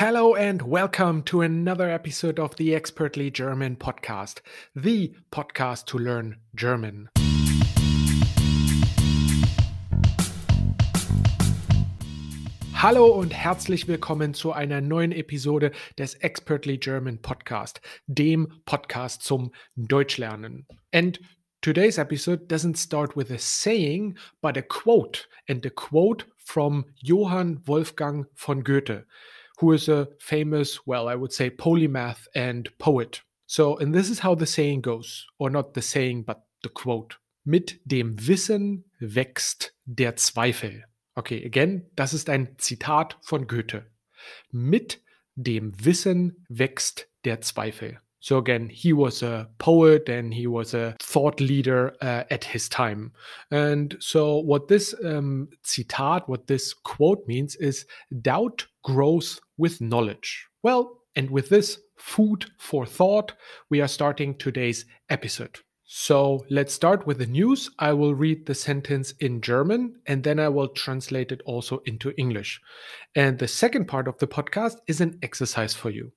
Hello and welcome to another episode of the Expertly German podcast, the podcast to learn German. Hallo und herzlich willkommen zu einer neuen Episode des Expertly German Podcast, dem Podcast zum Deutschlernen. And today's episode doesn't start with a saying, but a quote, and a quote from Johann Wolfgang von Goethe, who is a famous, well, I would say, polymath and poet. So, and this is how the saying goes, or not the saying, but the quote. Mit dem Wissen wächst der Zweifel. Okay, again, das ist ein Zitat von Goethe. Mit dem Wissen wächst der Zweifel. So again, he was a poet and he was a thought leader uh, at his time. And so, what this um, citat, what this quote means is doubt grows with knowledge. Well, and with this food for thought, we are starting today's episode. So let's start with the news. I will read the sentence in German and then I will translate it also into English. And the second part of the podcast is an exercise for you.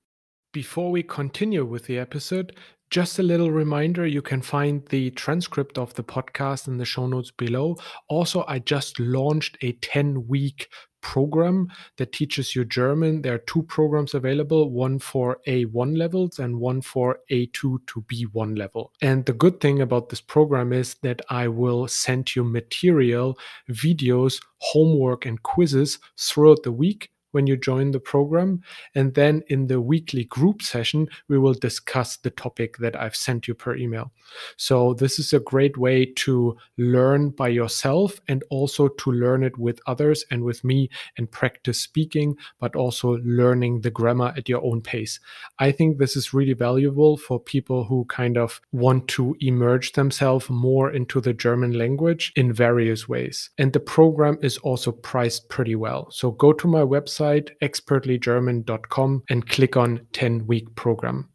Before we continue with the episode, just a little reminder you can find the transcript of the podcast in the show notes below. Also, I just launched a 10 week program that teaches you German. There are two programs available one for A1 levels and one for A2 to B1 level. And the good thing about this program is that I will send you material, videos, homework, and quizzes throughout the week when you join the program. And then in the weekly group session, we will discuss the topic that I've sent you per email. So, this is a great way to learn by yourself and also to learn it with others and with me and practice speaking, but also learning the grammar at your own pace. I think this is really valuable for people who kind of want to emerge themselves more into the German language in various ways. And the program is also priced pretty well. So, go to my website website, expertlygerman.com, and click on 10 week program.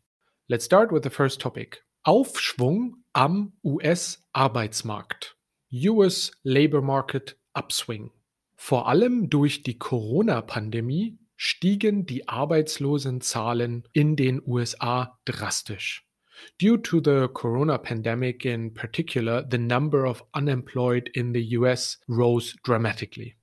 Let's start with the first topic Aufschwung am US-Arbeitsmarkt. US Labor Market Upswing. Vor allem durch die Corona-Pandemie stiegen die Arbeitslosenzahlen in den USA drastisch. Due to the corona pandemic in particular, the number of unemployed in the US rose dramatically.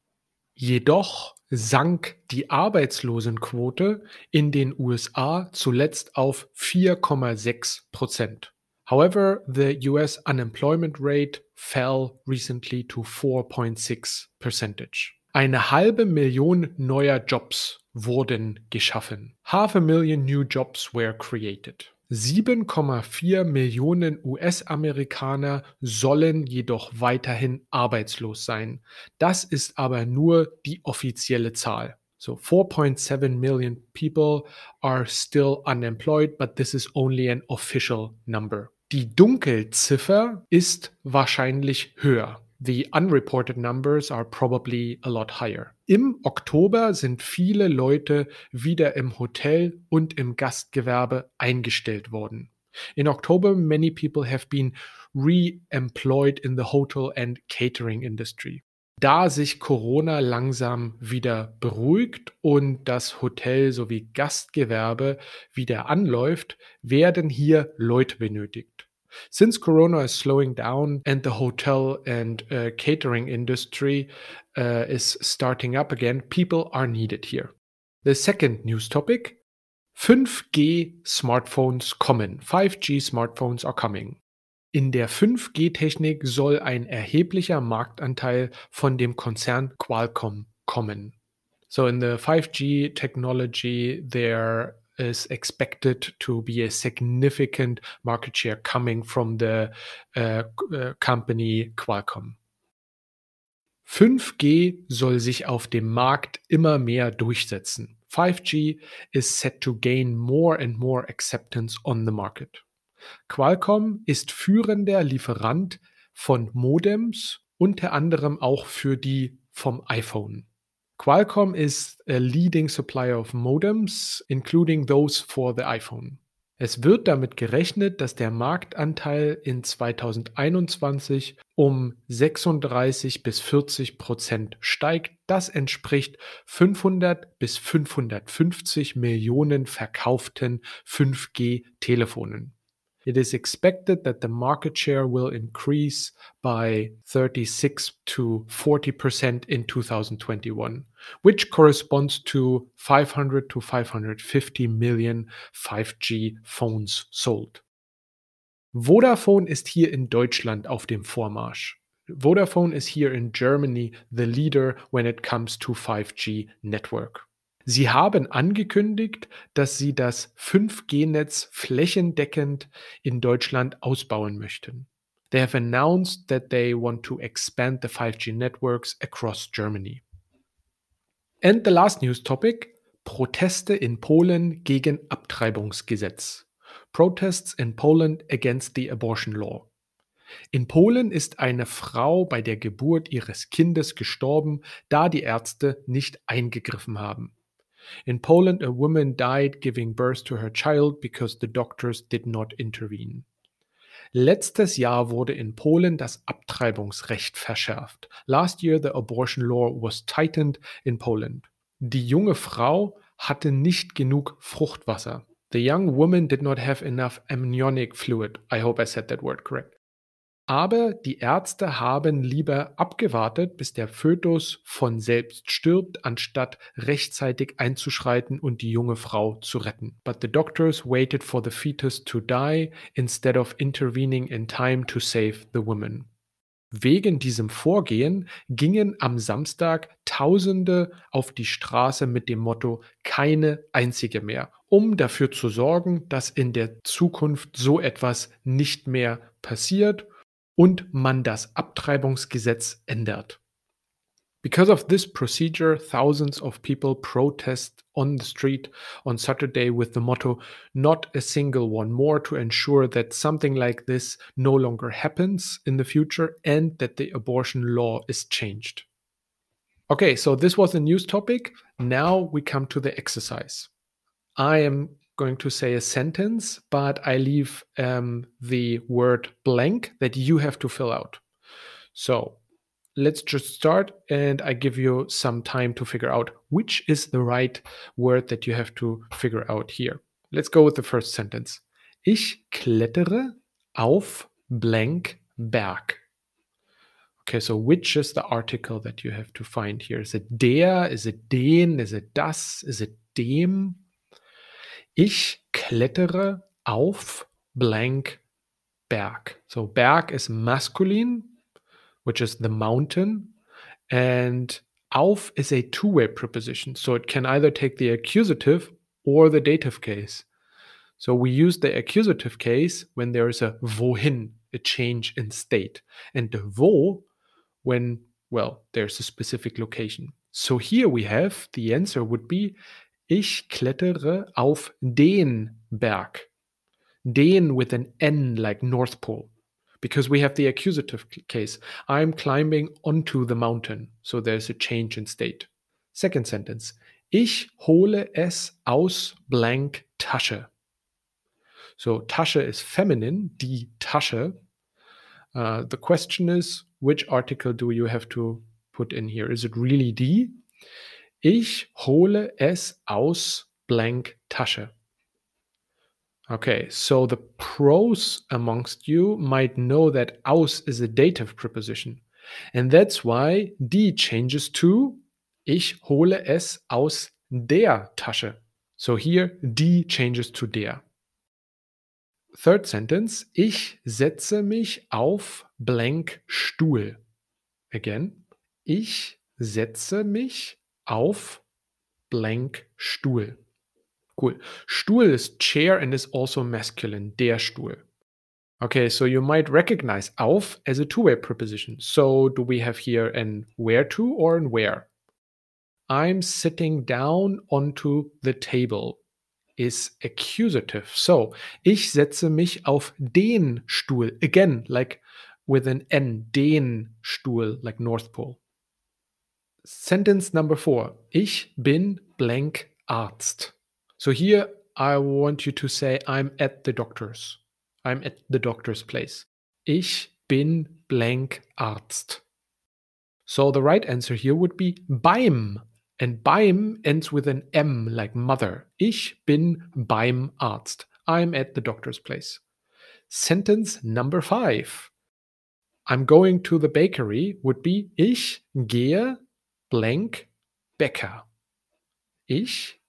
Jedoch sank die Arbeitslosenquote in den USA zuletzt auf 4,6 Prozent. However, the US unemployment rate fell recently to 4.6 percentage. Eine halbe Million neuer Jobs wurden geschaffen. Half a million new jobs were created. 7,4 Millionen US-Amerikaner sollen jedoch weiterhin arbeitslos sein. Das ist aber nur die offizielle Zahl. So 4.7 million people are still unemployed, but this is only an official number. Die Dunkelziffer ist wahrscheinlich höher. The unreported numbers are probably a lot higher. Im Oktober sind viele Leute wieder im Hotel und im Gastgewerbe eingestellt worden. In October, many people have been re-employed in the hotel and catering industry. Da sich Corona langsam wieder beruhigt und das Hotel sowie Gastgewerbe wieder anläuft, werden hier Leute benötigt. Since Corona is slowing down and the hotel and uh, catering industry uh, is starting up again, people are needed here. The second news topic 5G Smartphones kommen. 5G Smartphones are coming. In der 5G-Technik soll ein erheblicher Marktanteil von dem Konzern Qualcomm kommen. So in the 5G technology, there is expected to be a significant market share coming from the uh, uh, company Qualcomm. 5G soll sich auf dem Markt immer mehr durchsetzen. 5G is set to gain more and more acceptance on the market. Qualcomm ist führender Lieferant von Modems, unter anderem auch für die vom iPhone. Qualcomm is a leading supplier of modems, including those for the iPhone. Es wird damit gerechnet, dass der Marktanteil in 2021 um 36 bis 40 Prozent steigt. Das entspricht 500 bis 550 Millionen verkauften 5G-Telefonen. It is expected that the market share will increase by 36 to 40% in 2021, which corresponds to 500 to 550 million 5G phones sold. Vodafone ist hier in Deutschland auf dem Vormarsch. Vodafone is here in Germany the leader when it comes to 5G network. Sie haben angekündigt, dass sie das 5G-Netz flächendeckend in Deutschland ausbauen möchten. They have announced that they want to expand the 5G networks across Germany. And the last news topic: Proteste in Polen gegen Abtreibungsgesetz. Protests in Poland against the abortion law. In Polen ist eine Frau bei der Geburt ihres Kindes gestorben, da die Ärzte nicht eingegriffen haben. In Poland, a woman died giving birth to her child because the doctors did not intervene. Letztes Jahr wurde in Polen das Abtreibungsrecht verschärft. Last year the abortion law was tightened in Poland. Die junge Frau hatte nicht genug Fruchtwasser. The young woman did not have enough amniotic fluid. I hope I said that word correct. Aber die Ärzte haben lieber abgewartet, bis der Fötus von selbst stirbt, anstatt rechtzeitig einzuschreiten und die junge Frau zu retten. But the doctors waited for the fetus to die instead of intervening in time to save the woman. Wegen diesem Vorgehen gingen am Samstag Tausende auf die Straße mit dem Motto keine einzige mehr, um dafür zu sorgen, dass in der Zukunft so etwas nicht mehr passiert und man das Abtreibungsgesetz ändert. Because of this procedure, thousands of people protest on the street on Saturday with the motto, not a single one more, to ensure that something like this no longer happens in the future and that the abortion law is changed. Okay, so this was the news topic. Now we come to the exercise. I am going to say a sentence, but I leave um, the word blank that you have to fill out. So let's just start, and I give you some time to figure out which is the right word that you have to figure out here. Let's go with the first sentence. Ich klettere auf blank Berg. Okay, so which is the article that you have to find here? Is it der? Is it den? Is it das? Is it dem? Ich klettere auf blank Berg. So Berg is masculine, which is the mountain, and auf is a two-way preposition. So it can either take the accusative or the dative case. So we use the accusative case when there is a wohin, a change in state, and the wo when, well, there's a specific location. So here we have the answer would be Ich klettere auf den Berg. Den with an N like North Pole. Because we have the accusative case. I'm climbing onto the mountain. So there's a change in state. Second sentence. Ich hole es aus blank Tasche. So Tasche is feminine, die Tasche. Uh, the question is, which article do you have to put in here? Is it really die Ich hole es aus blank Tasche. Okay, so the pros amongst you might know that aus is a dative preposition. And that's why die changes to ich hole es aus der Tasche. So here die changes to der. Third sentence, ich setze mich auf blank Stuhl. Again, ich setze mich auf blank Stuhl. Cool. Stuhl is chair and is also masculine, der Stuhl. Okay, so you might recognize auf as a two-way preposition. So do we have here an where to or an where? I'm sitting down onto the table is accusative. So, ich setze mich auf den Stuhl. Again, like with an N, den Stuhl, like North Pole. Sentence number four. Ich bin blank Arzt. So here I want you to say, I'm at the doctor's. I'm at the doctor's place. Ich bin blank Arzt. So the right answer here would be beim. And beim ends with an M like mother. Ich bin beim Arzt. I'm at the doctor's place. Sentence number five. I'm going to the bakery would be Ich gehe blank Bäcker. Ich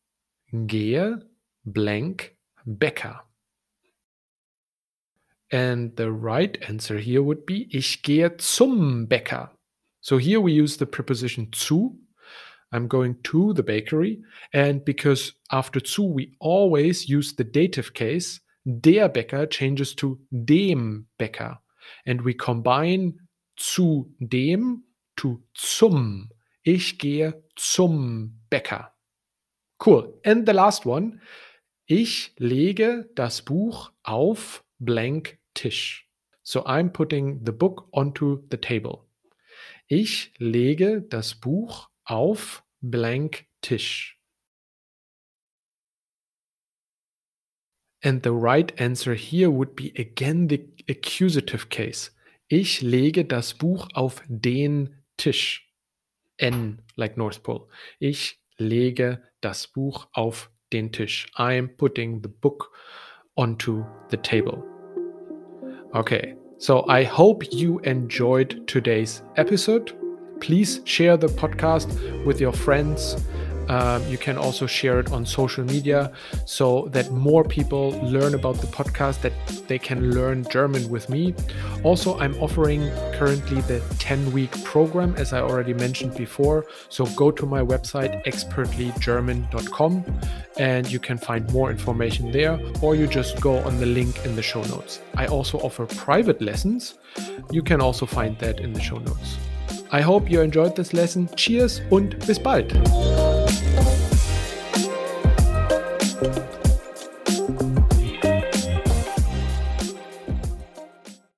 gehe blank Bäcker. And the right answer here would be Ich gehe zum Bäcker. So here we use the preposition zu. I'm going to the bakery. And because after zu we always use the dative case, der Bäcker changes to dem Bäcker. And we combine zu dem to zum. Ich gehe zum Bäcker. Cool. And the last one. Ich lege das Buch auf blank Tisch. So I'm putting the book onto the table. Ich lege das Buch auf blank Tisch. And the right answer here would be again the accusative case. Ich lege das Buch auf den Tisch. N, like North Pole. Ich lege das Buch auf den Tisch. I'm putting the book onto the table. Okay, so I hope you enjoyed today's episode. Please share the podcast with your friends um, you can also share it on social media so that more people learn about the podcast, that they can learn German with me. Also, I'm offering currently the 10 week program, as I already mentioned before. So go to my website, expertlygerman.com, and you can find more information there, or you just go on the link in the show notes. I also offer private lessons. You can also find that in the show notes. I hope you enjoyed this lesson. Cheers und bis bald.